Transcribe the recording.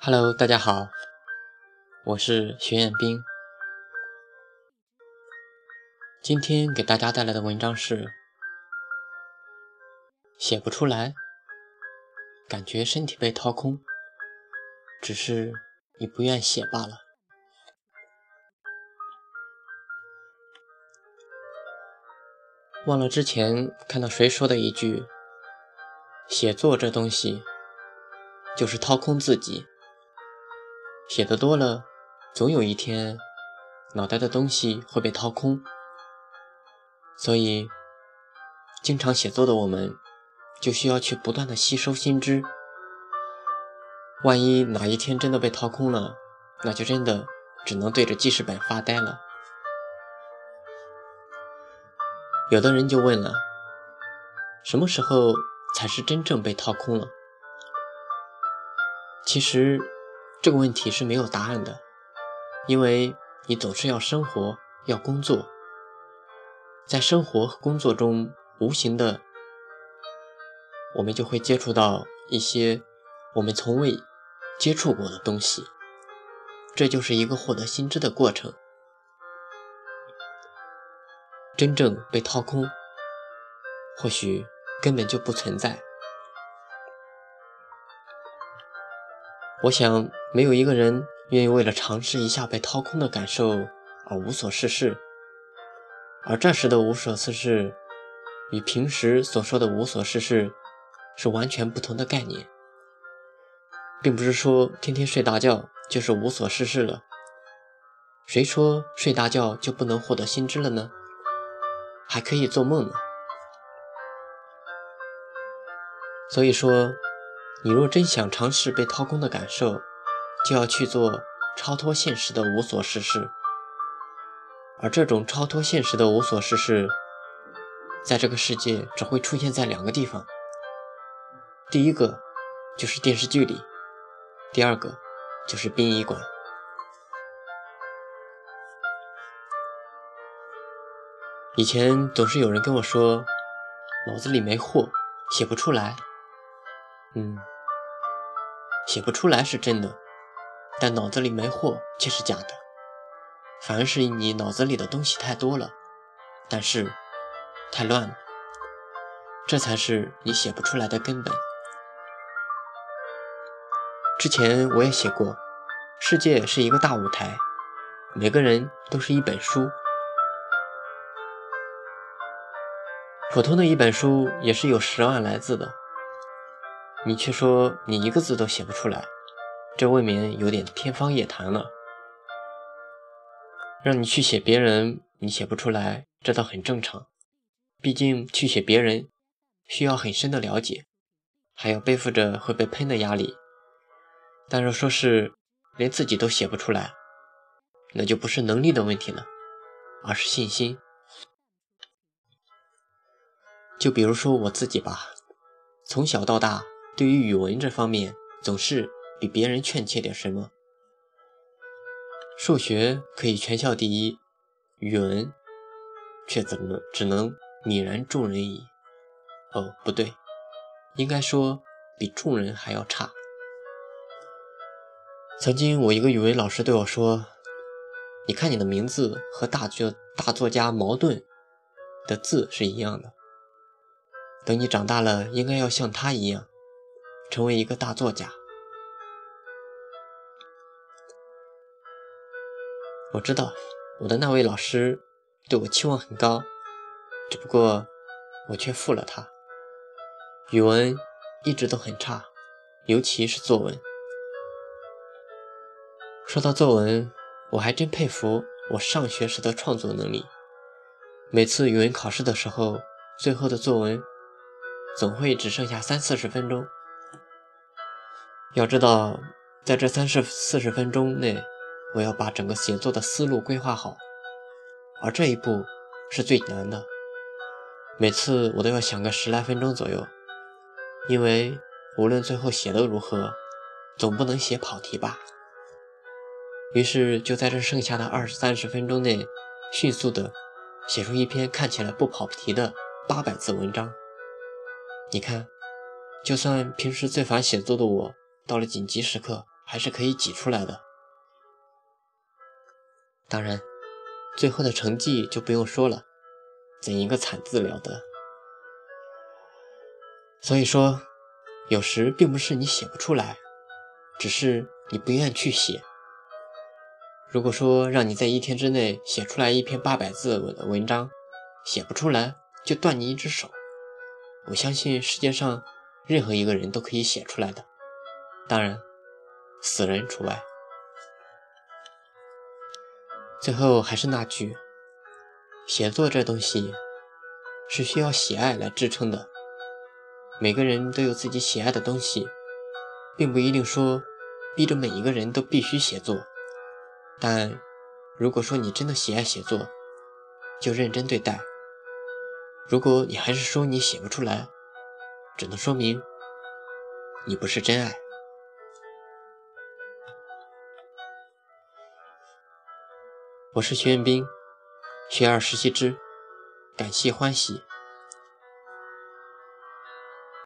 Hello，大家好，我是徐彦斌。今天给大家带来的文章是：写不出来，感觉身体被掏空，只是你不愿写罢了。忘了之前看到谁说的一句：“写作这东西，就是掏空自己。”写的多了，总有一天，脑袋的东西会被掏空。所以，经常写作的我们，就需要去不断的吸收新知。万一哪一天真的被掏空了，那就真的只能对着记事本发呆了。有的人就问了：什么时候才是真正被掏空了？其实。这个问题是没有答案的，因为你总是要生活，要工作，在生活和工作中，无形的，我们就会接触到一些我们从未接触过的东西，这就是一个获得新知的过程。真正被掏空，或许根本就不存在。我想，没有一个人愿意为了尝试一下被掏空的感受而无所事事。而这时的无所事事，与平时所说的无所事事是完全不同的概念，并不是说天天睡大觉就是无所事事了。谁说睡大觉就不能获得新知了呢？还可以做梦呢。所以说。你若真想尝试被掏空的感受，就要去做超脱现实的无所事事。而这种超脱现实的无所事事，在这个世界只会出现在两个地方：第一个就是电视剧里，第二个就是殡仪馆。以前总是有人跟我说，脑子里没货，写不出来。嗯，写不出来是真的，但脑子里没货却是假的。反而是你脑子里的东西太多了，但是太乱了，这才是你写不出来的根本。之前我也写过，世界是一个大舞台，每个人都是一本书，普通的一本书也是有十万来字的。你却说你一个字都写不出来，这未免有点天方夜谭了。让你去写别人，你写不出来，这倒很正常。毕竟去写别人，需要很深的了解，还要背负着会被喷的压力。但若说是连自己都写不出来，那就不是能力的问题了，而是信心。就比如说我自己吧，从小到大。对于语文这方面，总是比别人劝切点什么。数学可以全校第一，语文却怎么只能泯然众人矣？哦，不对，应该说比众人还要差。曾经我一个语文老师对我说：“你看你的名字和大作大作家茅盾的字是一样的，等你长大了，应该要像他一样。”成为一个大作家，我知道我的那位老师对我期望很高，只不过我却负了他。语文一直都很差，尤其是作文。说到作文，我还真佩服我上学时的创作能力。每次语文考试的时候，最后的作文总会只剩下三四十分钟。要知道，在这三十四十分钟内，我要把整个写作的思路规划好，而这一步是最难的。每次我都要想个十来分钟左右，因为无论最后写的如何，总不能写跑题吧。于是就在这剩下的二三十分钟内，迅速的写出一篇看起来不跑题的八百字文章。你看，就算平时最烦写作的我。到了紧急时刻，还是可以挤出来的。当然，最后的成绩就不用说了，怎一个惨字了得！所以说，有时并不是你写不出来，只是你不愿去写。如果说让你在一天之内写出来一篇八百字的文章，写不出来就断你一只手。我相信世界上任何一个人都可以写出来的，当然，死人除外。最后还是那句，写作这东西是需要喜爱来支撑的。每个人都有自己喜爱的东西，并不一定说逼着每一个人都必须写作。但如果说你真的喜爱写作，就认真对待。如果你还是说你写不出来，只能说明你不是真爱。我是徐彦斌，学而时习之，感谢欢喜。